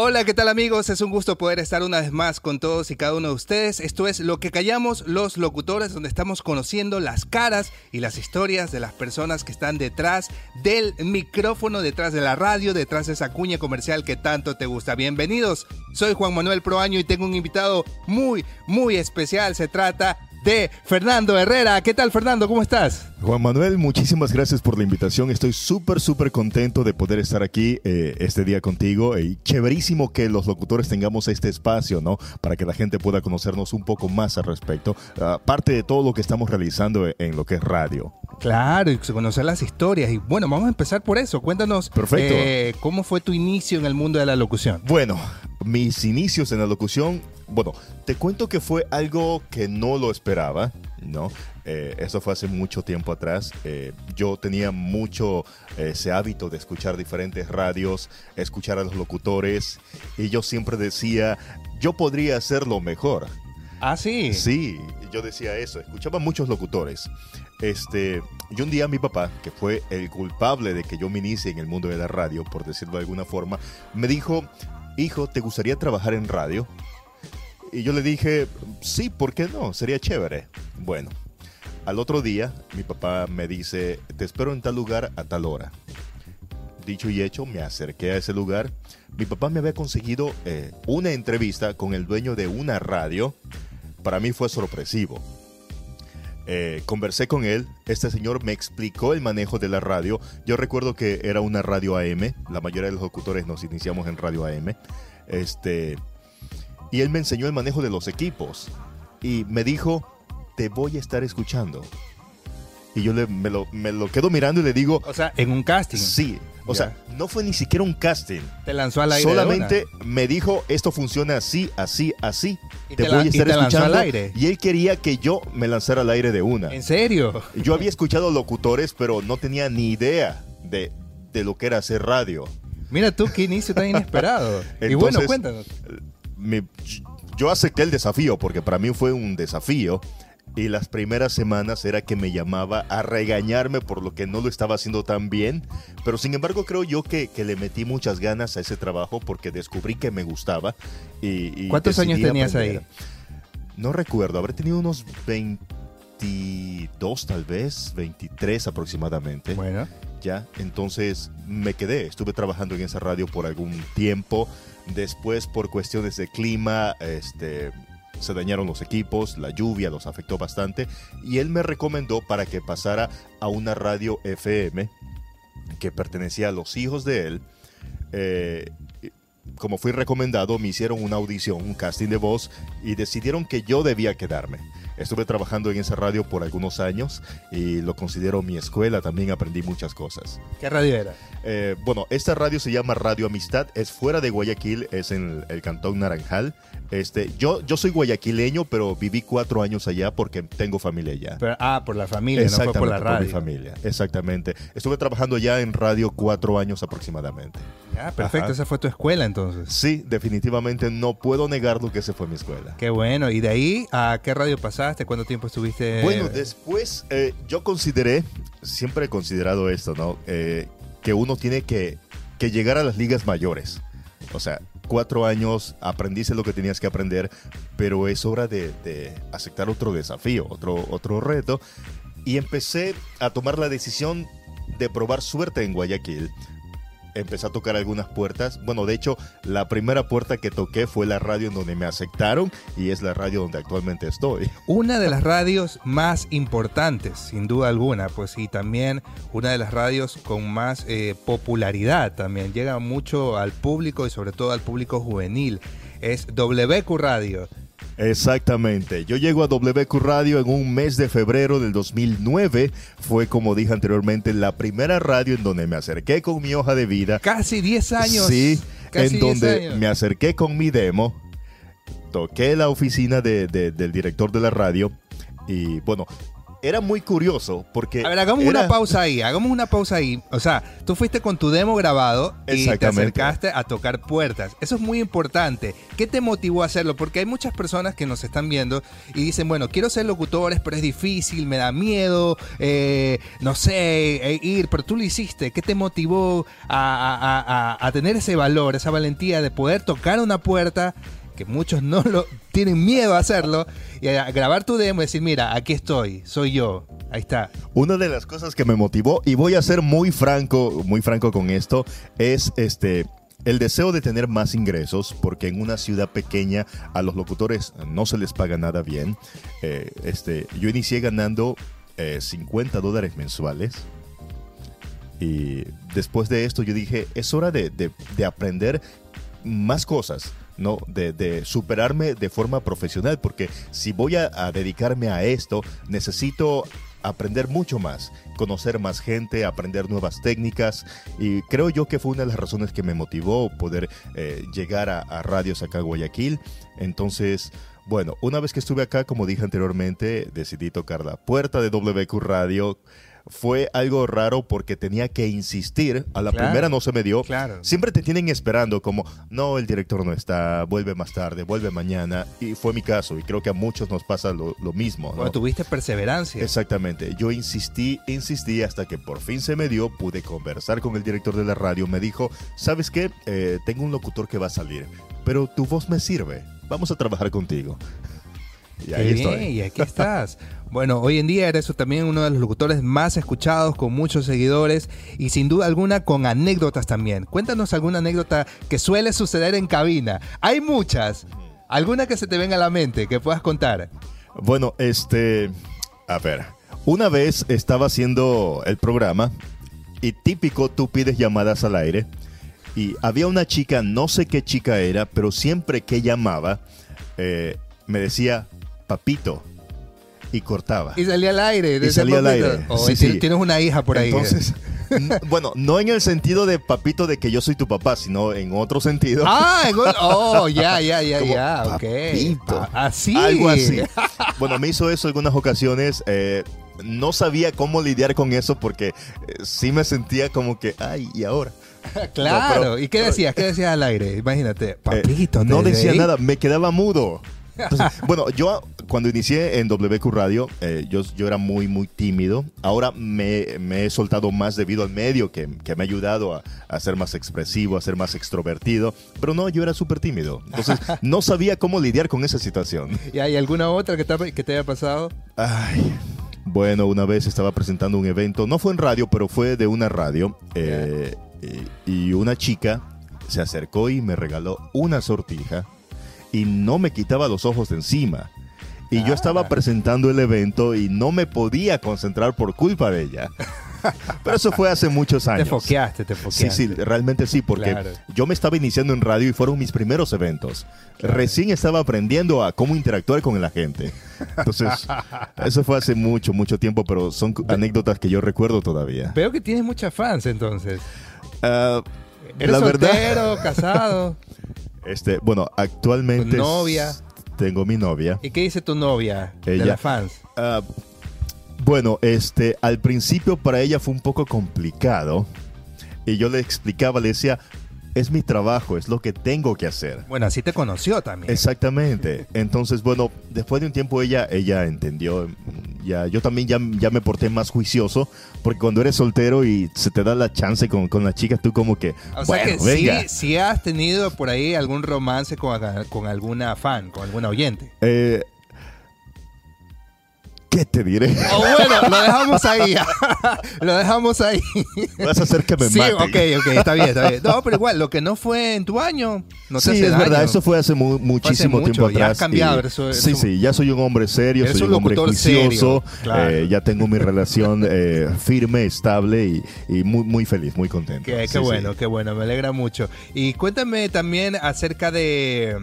Hola, ¿qué tal amigos? Es un gusto poder estar una vez más con todos y cada uno de ustedes. Esto es Lo que callamos los locutores, donde estamos conociendo las caras y las historias de las personas que están detrás del micrófono, detrás de la radio, detrás de esa cuña comercial que tanto te gusta. Bienvenidos, soy Juan Manuel Proaño y tengo un invitado muy, muy especial. Se trata de Fernando Herrera. ¿Qué tal Fernando? ¿Cómo estás? Juan Manuel, muchísimas gracias por la invitación. Estoy súper, súper contento de poder estar aquí eh, este día contigo. Y chéverísimo que los locutores tengamos este espacio, ¿no? Para que la gente pueda conocernos un poco más al respecto. Aparte de todo lo que estamos realizando en lo que es radio. Claro, y conocer las historias. Y bueno, vamos a empezar por eso. Cuéntanos Perfecto. Eh, cómo fue tu inicio en el mundo de la locución. Bueno, mis inicios en la locución, bueno, te cuento que fue algo que no lo esperaba, ¿no? Eh, eso fue hace mucho tiempo atrás. Eh, yo tenía mucho ese hábito de escuchar diferentes radios, escuchar a los locutores, y yo siempre decía, yo podría hacerlo mejor. Ah, sí. Sí, yo decía eso, escuchaba muchos locutores. Este, y un día mi papá, que fue el culpable de que yo me inicie en el mundo de la radio, por decirlo de alguna forma, me dijo, hijo, ¿te gustaría trabajar en radio? Y yo le dije, sí, ¿por qué no? Sería chévere. Bueno, al otro día mi papá me dice, te espero en tal lugar a tal hora. Dicho y hecho, me acerqué a ese lugar. Mi papá me había conseguido eh, una entrevista con el dueño de una radio. Para mí fue sorpresivo eh, conversé con él, este señor me explicó el manejo de la radio. Yo recuerdo que era una radio AM, la mayoría de los locutores nos iniciamos en radio AM. Este, y él me enseñó el manejo de los equipos y me dijo, te voy a estar escuchando. Y yo le, me, lo, me lo quedo mirando y le digo... O sea, en un casting. Sí, o sea, no fue ni siquiera un casting. Te lanzó al aire. Solamente me dijo, esto funciona así, así, así. Y te, te voy a y estar te lanzó escuchando. al aire. Y él quería que yo me lanzara al aire de una. ¿En serio? Yo había escuchado locutores, pero no tenía ni idea de, de lo que era hacer radio. Mira tú qué inicio tan inesperado. y bueno, cuéntanos. Me- yo acepté el desafío porque para mí fue un desafío. Y las primeras semanas era que me llamaba a regañarme por lo que no lo estaba haciendo tan bien. Pero sin embargo creo yo que, que le metí muchas ganas a ese trabajo porque descubrí que me gustaba. Y, y ¿Cuántos años tenías aprender. ahí? No recuerdo, habré tenido unos 22 tal vez, 23 aproximadamente. Bueno, Ya, entonces me quedé, estuve trabajando en esa radio por algún tiempo. Después, por cuestiones de clima, este, se dañaron los equipos, la lluvia los afectó bastante. Y él me recomendó para que pasara a una radio FM que pertenecía a los hijos de él. Eh, como fui recomendado, me hicieron una audición, un casting de voz y decidieron que yo debía quedarme. Estuve trabajando en esa radio por algunos años y lo considero mi escuela, también aprendí muchas cosas. ¿qué radio era? Eh, bueno, esta radio se llama Radio Amistad, es fuera de Guayaquil, es en el, el cantón Naranjal. Este, yo, yo soy guayaquileño, pero viví cuatro años allá porque tengo familia allá. Pero- ah, por la familia, no fue Exactamente, por la mi radio. familia, exactamente. Estuve trabajando ya en radio cuatro años aproximadamente. Ah, perfecto, Ajá. esa fue tu escuela entonces. Sí, definitivamente no puedo negarlo que ese fue mi escuela. Qué bueno. ¿Y de ahí a qué radio pasaste? ¿Cuánto tiempo estuviste? Bueno, después eh, yo consideré, siempre he considerado esto, ¿no? Eh, que uno tiene que, que llegar a las ligas mayores. O sea, cuatro años, aprendiste lo que tenías que aprender, pero es hora de, de aceptar otro desafío, otro, otro reto. Y empecé a tomar la decisión de probar suerte en Guayaquil. Empecé a tocar algunas puertas. Bueno, de hecho, la primera puerta que toqué fue la radio en donde me aceptaron y es la radio donde actualmente estoy. Una de las radios más importantes, sin duda alguna, pues y también una de las radios con más eh, popularidad también. Llega mucho al público y sobre todo al público juvenil. Es WQ Radio. Exactamente. Yo llego a WQ Radio en un mes de febrero del 2009. Fue, como dije anteriormente, la primera radio en donde me acerqué con mi hoja de vida. Casi 10 años. Sí, Casi en 10 donde me acerqué con mi demo. Toqué la oficina de- de- del director de la radio. Y bueno, era muy curioso porque... A ver, hagamos era- una pausa ahí, hagamos una pausa ahí. O sea, tú fuiste con tu demo grabado y te acercaste a tocar puertas. Eso es muy importante. ¿Qué te motivó a hacerlo? Porque hay muchas personas que nos están viendo y dicen, bueno, quiero ser locutores, pero es difícil, me da miedo, eh, no sé, eh, ir, pero tú lo hiciste. ¿Qué te motivó a- a- a tener ese valor, esa valentía de poder tocar una puerta? Que muchos no lo tienen miedo a hacerlo y a grabar tu demo y decir, mira, aquí estoy, soy yo, ahí está. Una de las cosas que me motivó, y voy a ser muy franco, muy franco con esto, es este el deseo de tener más ingresos, porque en una ciudad pequeña a los locutores no se les paga nada bien. Eh, este, yo inicié ganando eh, 50 dólares mensuales. Y después de esto yo dije, es hora de, de- de aprender más cosas, ¿no? De, superarme de forma profesional, porque si voy a, dedicarme a esto, necesito aprender mucho más, conocer más gente, aprender nuevas técnicas y creo yo que fue una de las razones que me motivó poder eh, llegar a, a radios acá Guayaquil. Entonces, bueno, una vez que estuve acá, como dije anteriormente, decidí tocar la puerta de WQ Radio. Fue algo raro porque tenía que insistir. A la Claro. primera no se me dio. Claro. Siempre te tienen esperando como, no, el director no está, vuelve más tarde, vuelve mañana. Y fue mi caso y creo que a muchos nos pasa lo, lo mismo. ¿no? Bueno, tuviste perseverancia. Exactamente. Yo insistí, insistí hasta que por fin se me dio. Pude conversar con el director de la radio. Me dijo, ¿sabes qué? Eh, tengo un locutor que va a salir, pero tu voz me sirve. Vamos a trabajar contigo. Y ahí estoy. y aquí estás. Bueno, hoy en día eres también uno de los locutores más escuchados, con muchos seguidores y sin duda alguna con anécdotas también. Cuéntanos alguna anécdota que suele suceder en cabina. Hay muchas. ¿Alguna que se te venga a la mente que puedas contar? Bueno, este, a ver, una vez estaba haciendo el programa y típico tú pides llamadas al aire y había una chica, no sé qué chica era, pero siempre que llamaba eh, me decía papito y cortaba. Y salía al aire. de Y salía al aire, O sí, ti- sí. Tienes una hija por ahí. Entonces, bueno, no en el sentido de papito de que yo soy tu papá, sino en otro sentido. Ah, en un- oh, ya, ya, ya, Como, ya, ok. "Papito". Pa- Así. Algo así. Bueno, me hizo eso algunas ocasiones. eh, no sabía cómo lidiar con eso porque eh, sí me sentía como que, ay, ¿y ahora? Claro. No, pero- ¿Y qué decías? ¿Qué decías al aire? Imagínate. Eh, Papito. no ¿te decía nada, me quedaba mudo. Entonces, bueno, yo cuando inicié en WQ Radio, eh, yo, yo era muy, muy tímido. Ahora me, me he soltado más debido al medio que, que me ha ayudado a, a ser más expresivo, a ser más extrovertido. Pero no, yo era súper tímido. Entonces, no sabía cómo lidiar con esa situación. ¿Y hay alguna otra que te, que te haya pasado? Ay, bueno, una vez estaba presentando un evento, no fue en radio, pero fue de una radio, eh, y, y una chica se acercó y me regaló una sortija y no me quitaba los ojos de encima. Y yo estaba presentando el evento y no me podía concentrar por culpa de ella. Pero eso fue hace muchos Te años. foqueaste, te Sí, foqueaste. sí, realmente sí, porque Claro. yo me estaba iniciando en radio y fueron mis primeros eventos. Recién estaba aprendiendo a cómo interactuar con la gente. Entonces, eso fue hace mucho, mucho tiempo, pero son anécdotas que yo recuerdo todavía. Veo que tienes muchas fans entonces. ¿Eres la verdad, soltero, casado? este, bueno, actualmente ¿Tu novia? Tengo mi novia. ¿Y qué dice tu novia de las fans? Ah, bueno, este, al principio para ella fue un poco complicado y yo le explicaba, le decía, es mi trabajo, es lo que tengo que hacer. Bueno, así te conoció también. Exactamente. Entonces, bueno, después de un tiempo ella, ella entendió. Ya, yo también ya, ya me porté más juicioso, porque cuando eres soltero y se te da la chance con, con la chica, tú como que, O sea bueno, que venga. sí, sí has tenido por ahí algún romance con, con alguna fan, con alguna oyente. Eh, ¿Qué te diré? O bueno, lo dejamos ahí. lo dejamos ahí. Vas a hacer que me sí, maten. ok, ok, está bien, está bien. No, pero igual, lo que no fue en tu año, no te sí, es daño. verdad, eso fue hace mu- muchísimo tiempo atrás. has cambiado, eres eres sí, un- sí, ya soy un hombre serio, Eres soy un un hombre juicioso, claro. eh, ya tengo mi relación eh, firme, estable y, y muy, muy feliz, muy contento. Qué, qué Sí, sí. bueno, qué bueno, me alegra mucho. Y cuéntame también acerca de,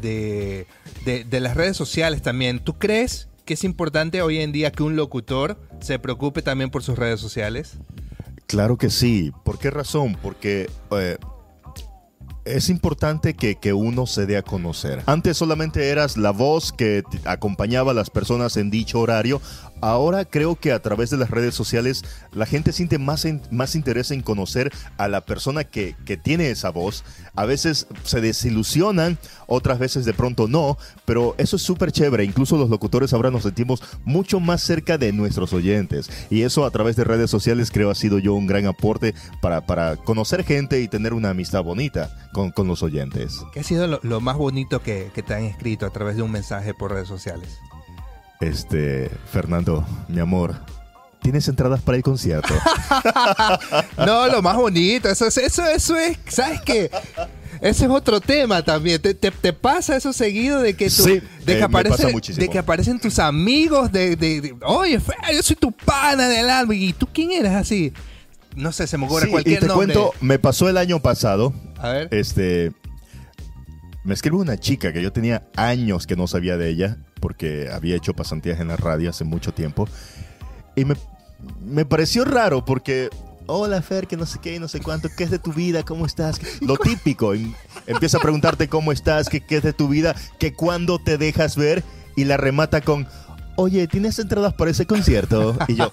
de, de- de las redes sociales también. ¿Tú crees que es importante hoy en día que un locutor se preocupe también por sus redes sociales? Claro que sí. ¿Por qué razón? Porque eh, es importante que, que uno se dé a conocer. Antes solamente eras la voz que acompañaba a las personas en dicho horario. Ahora creo que a través de las redes sociales la gente siente más, más interés en conocer a la persona que, que tiene esa voz. A veces se desilusionan, otras veces de pronto no, pero eso es súper chévere. Incluso los locutores ahora nos sentimos mucho más cerca de nuestros oyentes. Y eso a través de redes sociales creo ha sido yo un gran aporte para, para conocer gente y tener una amistad bonita con, con los oyentes. ¿Qué ha sido lo, lo más bonito que, que te han escrito a través de un mensaje por redes sociales? Este, Fernando, mi amor, ¿tienes entradas para el concierto? no, lo más bonito, eso es, eso, eso es, ¿sabes qué? Ese es otro tema también. ¿Te, te, te pasa eso seguido de que, tú, Sí, de, que eh, aparece- de que aparecen tus amigos de, de- de, oye, Fer, yo soy tu pana del alma y tú quién eres así? No sé, se me ocurre Sí, y cualquier te nombre. cuento, me pasó el año pasado. A ver. Este, me escribe una chica que yo tenía años que no sabía de ella porque había hecho pasantías en la radio hace mucho tiempo. Y me, me pareció raro porque hola Fer, que no sé qué, no sé cuánto, qué es de tu vida, cómo estás, lo típico, y empieza a preguntarte cómo estás, qué, qué es de tu vida, que cuándo te dejas ver y la remata con oye, ¿tienes entradas para ese concierto? Y yo,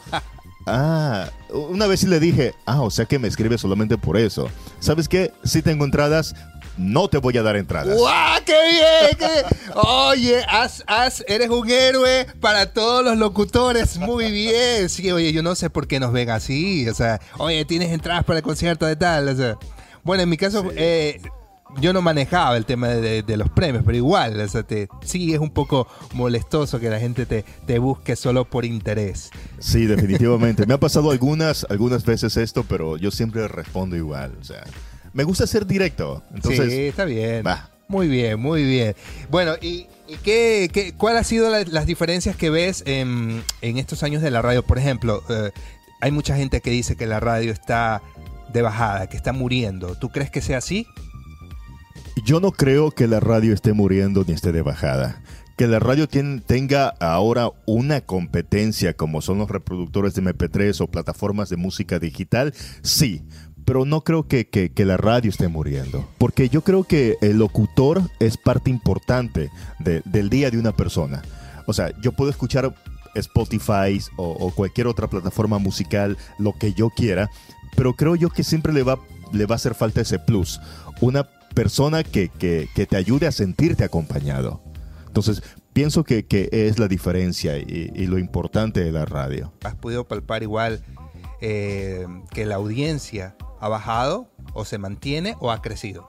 Ah, una vez sí le dije, ah, o sea que me escribe solamente por eso. ¿Sabes qué? Si tengo entradas, no te voy a dar entradas. ¡Guau! ¡Qué bien! qué- Oye, haz, haz, eres un héroe para todos los locutores. Muy bien. Sí, oye, yo no sé por qué nos ven así. O sea, oye, tienes entradas para el concierto de tal. O sea, bueno, en mi caso, Sí. eh, yo no manejaba el tema de, de- de los premios, pero igual, o sea, te- sí es un poco molestoso que la gente te, te busque solo por interés. Sí, definitivamente. Me ha pasado algunas, algunas veces esto, pero yo siempre respondo igual. O sea, me gusta ser directo. Entonces, sí, está bien. va. Muy bien, muy bien. Bueno, ¿y, y qué, qué- cuál ha sido la- las diferencias que ves en, en estos años de la radio? Por ejemplo, eh, hay mucha gente que dice que la radio está de bajada, que está muriendo. ¿Tú crees que sea así? yo no creo que la radio esté muriendo ni esté de bajada. Que la radio tenga ahora una competencia como son los reproductores de MP3 o plataformas de música digital, sí. Pero no creo que, que- la radio esté muriendo. Porque yo creo que el locutor es parte importante de- del día de una persona. O sea, yo puedo escuchar Spotify o, cualquier otra plataforma musical, lo que yo quiera, pero creo yo que siempre le va, le va a hacer falta ese plus. Una persona que, que- que te ayude a sentirte acompañado. Entonces, pienso que, que es la diferencia y, y lo importante de la radio. ¿Has podido palpar igual eh, que la audiencia ha bajado o se mantiene o ha crecido?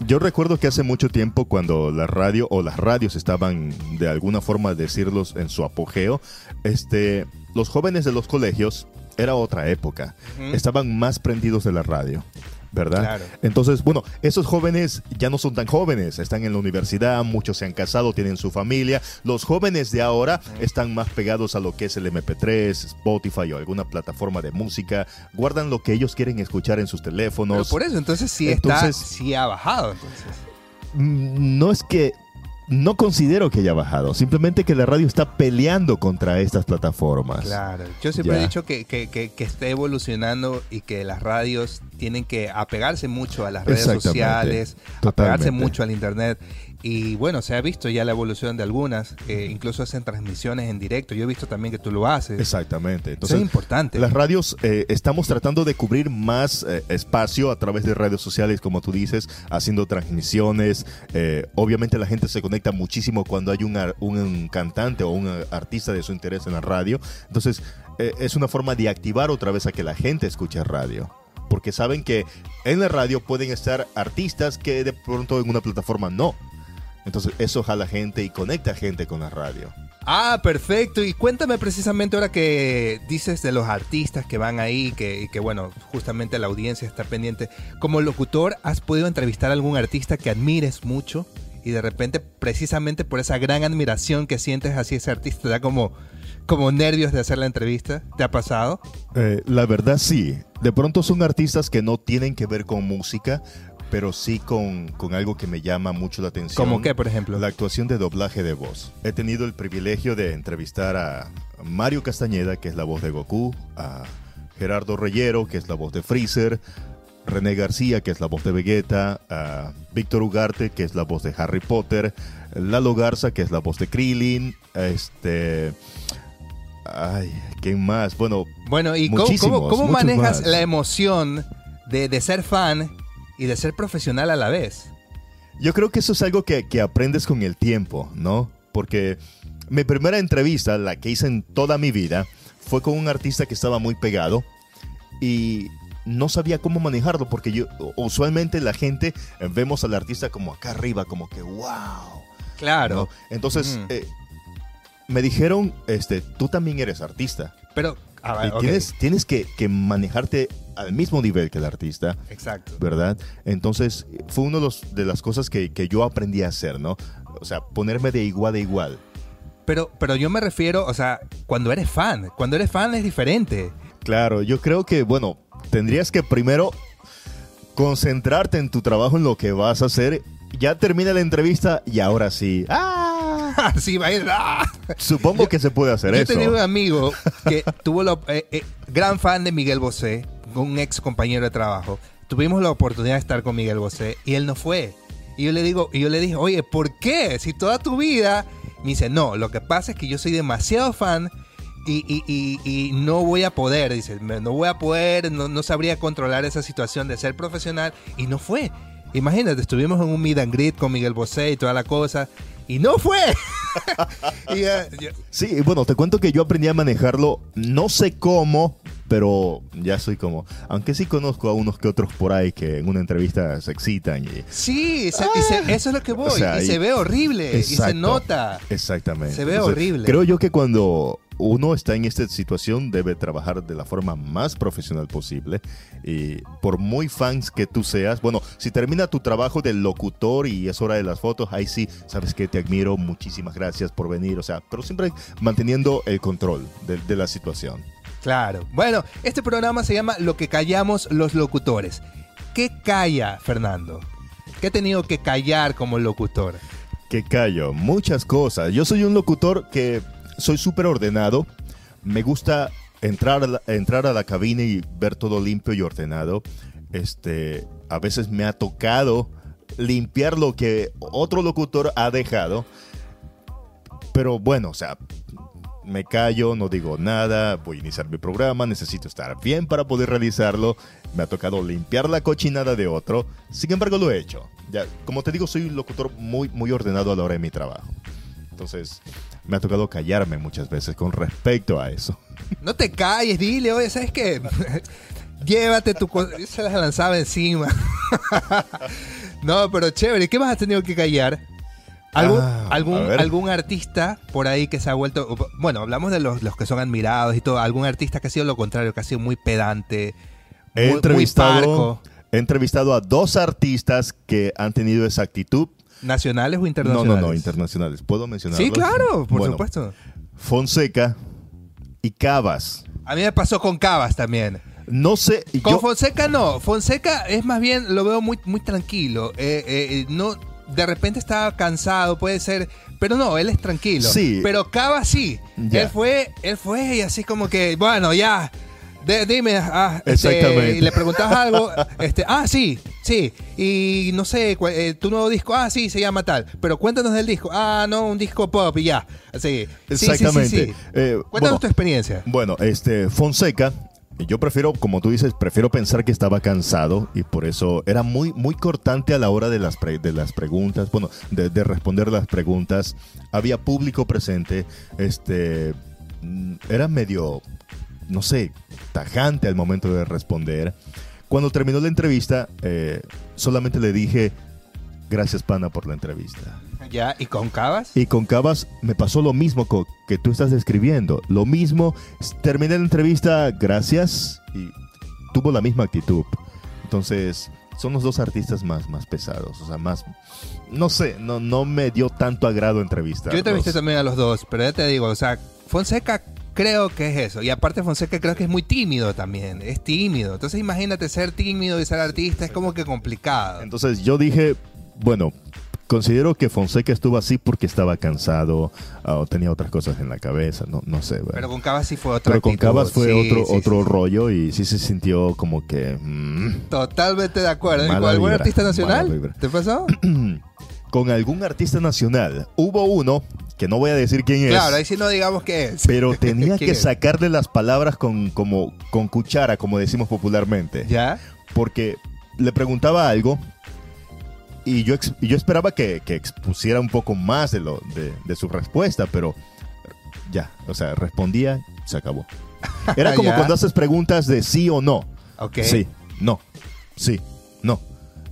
Yo recuerdo que hace mucho tiempo cuando la radio o las radios estaban de alguna forma decirlos en su apogeo, este, los jóvenes de los colegios era otra época. Estaban más prendidos de la radio, ¿verdad? Claro. Entonces, bueno, esos jóvenes ya no son tan jóvenes, están en la universidad, muchos se han casado, tienen su familia. Los jóvenes de ahora están más pegados a lo que es el MP3, Spotify o alguna plataforma de música, guardan lo que ellos quieren escuchar en sus Pero teléfonos. por eso, entonces sí está, sí ha bajado. Entonces. Mm, no es que no considero que haya bajado, simplemente que la radio está peleando contra estas plataformas. Claro, yo siempre Ya. he dicho que, que, que, que está evolucionando y que las radios tienen que apegarse mucho a las redes sociales, apegarse mucho al internet. Y bueno, se ha visto ya la evolución de algunas, que incluso hacen transmisiones en directo. Yo he visto también que tú lo haces. Exactamente. Eso Entonces, es importante. Las radios eh, estamos tratando de cubrir más eh, espacio a través de redes sociales, como tú dices, haciendo transmisiones. Eh, obviamente la gente se conecta muchísimo cuando hay un, un cantante o un eh, artista de su interés en la radio. Entonces eh, es una forma de activar otra vez a que la gente escuche radio. Porque saben que en la radio pueden estar artistas que de pronto en una plataforma no. Entonces eso jala gente y conecta gente con la radio. Ah, perfecto. Y cuéntame precisamente ahora que dices de los artistas que van ahí, que, que bueno, justamente la audiencia está pendiente. Como locutor, ¿has podido entrevistar a algún artista que admires mucho? Y de repente, precisamente por esa gran admiración que sientes hacia ese artista, te da como, como nervios de hacer la entrevista. ¿Te ha pasado? Eh, la verdad sí. De pronto son artistas que no tienen que ver con música, pero sí con, con algo que me llama mucho la atención. ¿Cómo qué, por ejemplo? La actuación de doblaje de voz. He tenido el privilegio de entrevistar a Mario Castañeda, que es la voz de Goku, a Gerardo Reyero, que es la voz de Freezer, René García, que es la voz de Vegeta, a Víctor Ugarte, que es la voz de Harry Potter, Lalo Garza, que es la voz de Krillin, este Ay, ¿quién más? Bueno, Bueno, ¿y cómo, cómo- manejas más. la emoción de, de ser fan y de ser profesional a la vez? Yo creo que eso es algo que, que aprendes con el tiempo, ¿no? Porque mi primera entrevista, la que hice en toda mi vida, fue con un artista que estaba muy pegado y no sabía cómo manejarlo porque yo usualmente la gente eh, vemos al artista como acá arriba, como que wow. Claro. ¿no? Entonces Mm. eh, me dijeron, este, tú también eres artista Pero, a ver, y ok, tienes, tienes que, que manejarte al mismo nivel que el artista. Exacto. ¿verdad? Entonces, fue una de, los- de las cosas que, que yo aprendí a hacer, ¿no? O sea, ponerme de igual a igual. Pero, pero yo me refiero, o sea, cuando eres fan. Cuando eres fan es diferente. Claro, yo creo que, bueno, tendrías que primero concentrarte en tu trabajo, en lo que vas a hacer. Ya termina la entrevista y ahora sí. ¡Ah! sí, va a ir. ¡ah! Supongo que se puede hacer Yo eso. tenía un amigo que tuvo la, eh, eh, gran fan de Miguel Bosé, un ex compañero de trabajo. Tuvimos la oportunidad de estar con Miguel Bosé y él no fue. Y yo le digo, y yo le dije, oye, ¿por qué? Si toda tu vida. Me dice, no, lo que pasa es que yo soy demasiado fan y, y- y- no voy a poder. Dice, "me- no voy a poder, no, no sabría controlar esa situación de ser profesional. Y no fue. Imagínate, estuvimos en un meet and greet con Miguel Bosé y toda la cosa. Y no fue. eh, Sí, bueno, te cuento que yo aprendí a manejarlo, no sé cómo, pero ya soy como, aunque sí conozco a unos que otros por ahí que en una entrevista se excitan y... Sí, se- y se- eso es lo que voy. O sea, y y- se ve horrible. Y se Exacto. nota. Exactamente. Se ve horrible. Creo yo que cuando uno está en esta situación debe trabajar de la forma más profesional posible y por muy fans que tú seas, bueno, si termina tu trabajo del locutor y es hora de las fotos, ahí sí, sabes que te admiro, muchísimas gracias por venir, o sea, pero siempre manteniendo el control de, de la situación. Claro. Bueno, este programa se llama Lo que callamos los locutores. ¿Qué calla, Fernando? ¿Qué he tenido que callar como locutor? Que callo, muchas cosas. Yo soy un locutor que soy súper ordenado. Me gusta entrar a, la, entrar a la cabina y ver todo limpio y ordenado. Este, a veces me ha tocado limpiar lo que otro locutor ha dejado. Pero bueno, o sea, me callo, no digo nada, voy a iniciar mi programa, necesito estar bien para poder realizarlo. Me ha tocado limpiar la cochinada de otro, sin embargo lo he hecho. Ya, como te digo, soy un locutor muy, muy ordenado a la hora de mi trabajo. Entonces, me ha tocado callarme muchas veces con respecto a eso. No te calles, dile, oye, ¿sabes qué? Llévate tu Se las lanzaba encima. no, pero chévere. ¿Qué más has tenido que callar? ¿Algún, Ah, algún, artista por ahí que se ha vuelto... Bueno, hablamos de los, los que son admirados y todo. ¿Algún artista que ha sido lo contrario, que ha sido muy pedante? He muy- entrevistado, he entrevistado a dos artistas que han tenido esa actitud. ¿Nacionales o No, internacionales? no, no, internacionales. ¿Puedo mencionarlos? Sí, claro, por Bueno, supuesto. Fonseca y Cabas. A mí me pasó con Cabas también. No sé, Con yo, Fonseca no. Fonseca es más bien, lo veo muy, muy tranquilo. Eh, eh, no, de repente estaba cansado, puede ser. Pero no, él es tranquilo. Sí. Pero Cabas sí. Ya. Él fue, él fue y así como que, bueno, ya. de- dime, ah, este, Exactamente. y le preguntabas algo, este, ah, sí, sí, y no sé, eh, tu nuevo disco, ah, sí, se llama tal, pero cuéntanos del disco, ah, no, un disco pop y ya, así. Sí, sí, sí, Exactamente. sí. Eh, Cuéntanos bueno, tu experiencia. Bueno, este, Fonseca, yo prefiero, como tú dices, prefiero pensar que estaba cansado y por eso era muy, muy cortante a la hora de las, pre- de las preguntas, bueno, de, de responder las preguntas. Había público presente, este, mm, era medio, no sé, tajante al momento de responder. Cuando terminó la entrevista, eh, solamente le dije, gracias pana por la entrevista. Ya, ¿y con Cabas? Y con Cabas me pasó lo mismo que tú estás describiendo. Lo mismo, terminé la entrevista, gracias, y tuvo la misma actitud. Entonces, son los dos artistas más, más pesados, o sea, más, no sé, no, no me dio tanto agrado entrevistar. Yo entrevisté también a los dos, pero ya te digo, o sea, Fonseca creo que es eso. Y aparte Fonseca creo que es muy tímido también, es tímido. Entonces imagínate ser tímido y ser artista, es como que complicado. Entonces yo dije, bueno, considero que Fonseca estuvo así porque estaba cansado ah, o tenía otras cosas en la cabeza, no, no sé. bueno. Pero con Cabas sí fue otra Pero con. Cabas fue Sí, otro, sí, otro sí. rollo y sí se sintió como que... mm, Totalmente de acuerdo. ¿Y Mala con algún vibra, artista nacional? ¿Te pasó? con algún artista nacional. Hubo uno que no voy a decir quién es. Claro, ahí sí no digamos qué es. Pero tenía ¿Quién que es? sacarle las palabras con, como, con cuchara, como decimos popularmente. ¿Ya? Porque le preguntaba algo y yo, yo esperaba que, que expusiera un poco más de, lo, de, de su respuesta, pero ya, o sea, respondía, se acabó. Era como cuando haces preguntas de sí o no. Ok. Sí, no, sí, no,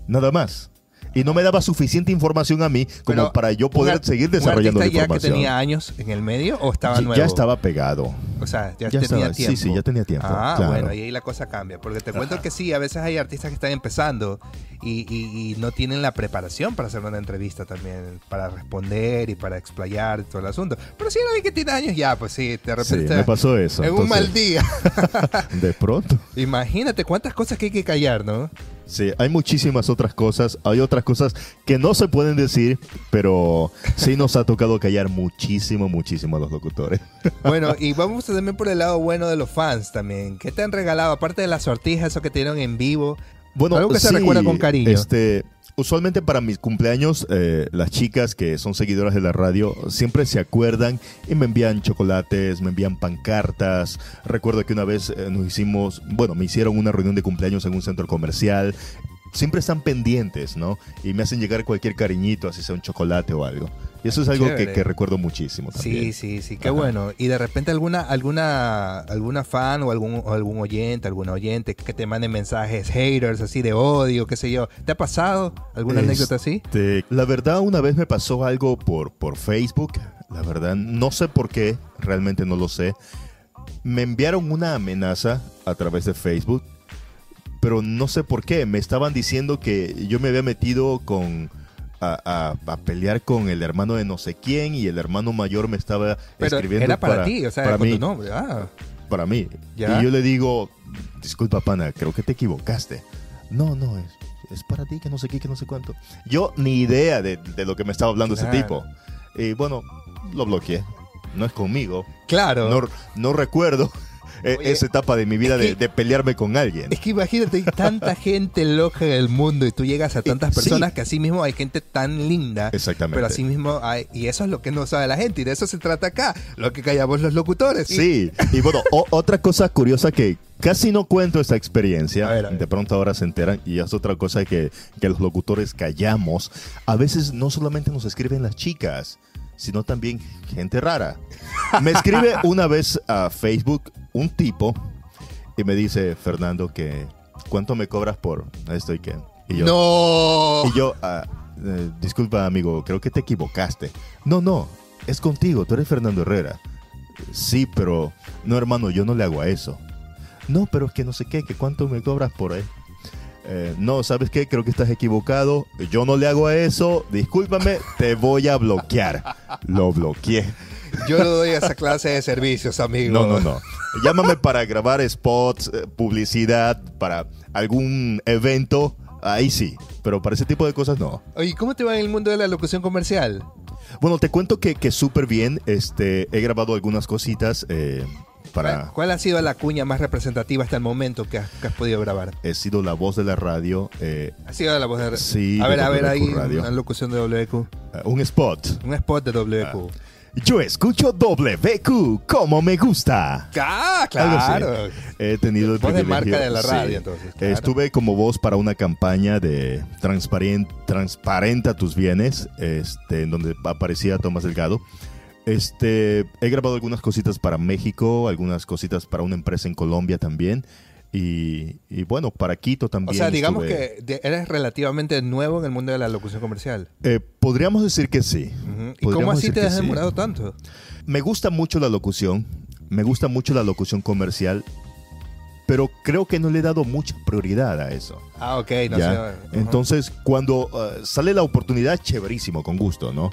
nada más. Y no me daba suficiente información a mí como Pero, para yo poder ¿un- seguir desarrollando la artista ya que información. tenía años en el medio o estaba nuevo? ya estaba pegado. O sea, ya, Ya tenía estaba- sí, tiempo. sí, ya tenía tiempo, Ah, claro. bueno, y ahí la cosa cambia. Porque te cuento que sí, a veces hay artistas que están empezando y, y- y no tienen la preparación para hacer una entrevista también, para responder y para explayar todo el asunto. Pero si era alguien que tiene años, ya, pues sí, de Sí, repente. me pasó eso. en un mal día. De pronto. Imagínate cuántas cosas que hay que callar, ¿no? Sí, hay muchísimas otras cosas. Hay otras cosas que no se pueden decir, pero sí nos ha tocado callar muchísimo, muchísimo a los locutores. Bueno, y vamos también por el lado bueno de los fans también. ¿Qué te han regalado? Aparte de las sortijas, eso que tienen en vivo. Bueno, Algo que se recuerda con cariño. Este, usualmente para mis cumpleaños, eh, las chicas que son seguidoras de la radio siempre se acuerdan y me envían chocolates, me envían pancartas. Recuerdo que una vez eh, nos hicimos, bueno, me hicieron una reunión de cumpleaños en un centro comercial. Siempre están pendientes, ¿no? Y me hacen llegar cualquier cariñito, así sea un chocolate o algo. Y eso es algo que, que recuerdo muchísimo Sí, también. sí, sí, qué Ajá. bueno. Y de repente alguna, alguna, alguna fan o algún, o algún oyente, alguna oyente que te mande mensajes haters así de odio, qué sé yo. ¿Te ha pasado alguna anécdota así? Este, la verdad, una vez me pasó algo por, por Facebook. La verdad, no sé por qué, realmente no lo sé. Me enviaron una amenaza a través de Facebook, pero no sé por qué. Me estaban diciendo que yo me había metido con a, a- a pelear con el hermano de no sé quién y el hermano mayor me estaba Pero escribiendo era para, ti, o sea, para mí, tu nombre. Ah, para mí. Ya. Y yo le digo, disculpa, pana, creo que te equivocaste. No, no, es, es para ti, que no sé qué, que no sé cuánto. Yo ni idea de, de lo que me estaba hablando ese Claro. tipo. Y bueno, lo bloqueé. No es conmigo. claro. No, no recuerdo eh, Oye, esa etapa de mi vida de, de pelearme con alguien. Es que imagínate, hay tanta gente loca en el mundo y tú llegas a tantas sí. personas que así mismo hay gente tan linda. Exactamente. Pero así mismo hay, y eso es lo que no sabe la gente, y de eso se trata acá, lo que callamos los locutores. Y- Sí, y bueno, o- otra cosa curiosa que casi no cuento esta experiencia, A ver, a ver. de pronto ahora se enteran, y es otra cosa que, que los locutores callamos, a veces no solamente nos escriben las chicas, sino también gente rara. Me escribe una vez a Facebook un tipo y me dice, Fernando, que ¿cuánto me cobras por esto y qué? Y yo, no. y yo, ah, eh, disculpa amigo, creo que te equivocaste. No, no, es contigo, tú eres Fernando Herrera. Sí, pero no hermano, yo no le hago a eso. No, pero es que no sé qué, que cuánto me cobras por ahí. Eh, no, ¿sabes qué? Creo que estás equivocado. Yo no le hago a eso. Discúlpame, te voy a bloquear. Lo bloqueé. Yo no doy esa clase de servicios, amigo. No, no, no. Llámame para grabar spots, eh, publicidad, para algún evento. Ahí sí. Pero para ese tipo de cosas no. Oye, ¿cómo te va en el mundo de la locución comercial? Bueno, te cuento que, que súper bien. Este, he grabado algunas cositas eh, para... ¿Cuál, ha sido la cuña más representativa hasta el momento que has, que has podido grabar? He sido la voz de la radio. eh, Ha sido la voz de... Sí, A ver, a ver, ahí Radio. una locución de WQ. eh, un spot. Un spot de WQ. Yo escucho WQ como me gusta. Ah, claro. He tenido el privilegio- marca de la sí. radio, entonces, claro. Estuve como voz para una campaña de transparent, Transparenta tus bienes, este, en donde aparecía Tomás Delgado. Este, he grabado algunas cositas para México, algunas cositas para una empresa en Colombia también. Y, y bueno, para Quito O también. sea, digamos estuve- que eres relativamente nuevo en el mundo de la locución comercial. Eh, podríamos decir que sí. ¿Y cómo así te has sí. demorado tanto? Me gusta mucho la locución, me gusta mucho la locución comercial, pero creo que no le he dado mucha prioridad a eso. Ah, ok. No sé. Entonces, cuando uh, sale la oportunidad, chéverísimo, con gusto, ¿no?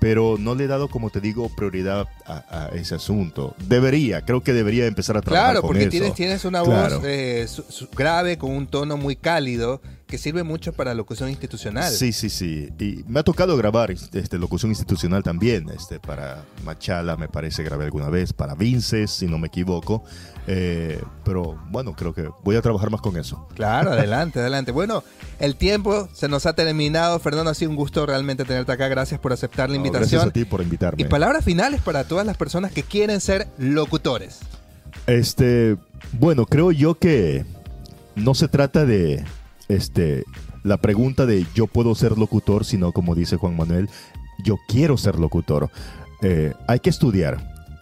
Pero no le he dado, como te digo, prioridad a, a ese asunto. Debería, creo que debería empezar a trabajar Claro, con porque eso. tienes, tienes una Claro. voz eh, su- su- grave con un tono muy cálido que sirve mucho para locución institucional. Sí, sí, sí. Y me ha tocado grabar este, locución institucional también. Este, para Machala, me parece, grabé alguna vez. Para Vinces, si no me equivoco. Eh, pero bueno, creo que voy a trabajar más con eso. Claro, adelante, adelante. Bueno, el tiempo se nos ha terminado. Fernando, ha sido un gusto realmente tenerte acá. Gracias por aceptar la invitación. gracias a ti por invitarme. Y palabras finales para todas las personas que quieren ser locutores. Este, bueno, creo yo que no se trata de este la pregunta de yo puedo ser locutor, sino como dice Juan Manuel, yo quiero ser locutor. Eh, hay que estudiar,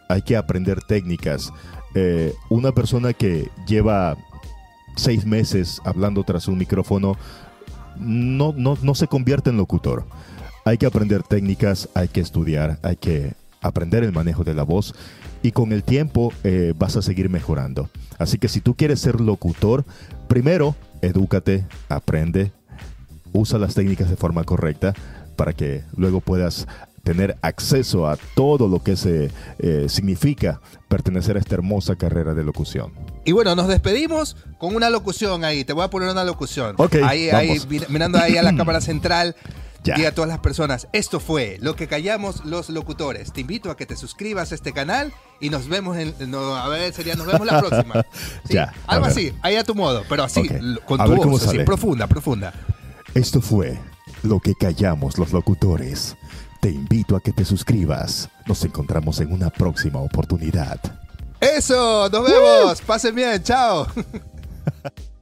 hay que aprender técnicas, eh, una persona que lleva seis meses hablando tras un micrófono no, no, se convierte en locutor. Hay que aprender técnicas, hay que estudiar, hay que aprender el manejo de la voz y con el tiempo eh, vas a seguir mejorando. Así que si tú quieres ser locutor, primero edúcate, aprende, usa las técnicas de forma correcta para que luego puedas tener acceso a todo lo que se eh, significa pertenecer a esta hermosa carrera de locución. Y bueno, nos despedimos con una locución ahí. Te voy a poner una locución. Ok. ahí, ahí, mirando ahí a la cámara central. Y a todas las personas, esto fue lo que callamos los locutores. Te invito a que te suscribas a este canal y nos vemos en. a ver, sería nos vemos la próxima. ya, algo así, ahí a tu modo, pero así, con tu voz, así, profunda, profunda. Esto fue lo que callamos los locutores. Te invito a que te suscribas. Nos encontramos en una próxima oportunidad. Eso, nos vemos. Pasen bien, chao.